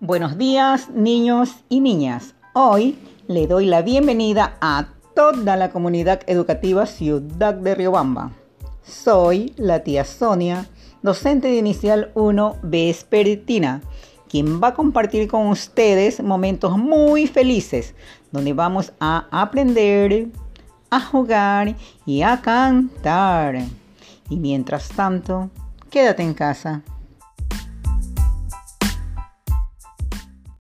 Buenos días, niños y niñas. Hoy le doy la bienvenida a toda la comunidad educativa Ciudad de Riobamba. Soy la tía Sonia, docente de Inicial 1 Vespertina, quien va a compartir con ustedes momentos muy felices, donde vamos a aprender, a jugar y a cantar. Y mientras tanto, quédate en casa.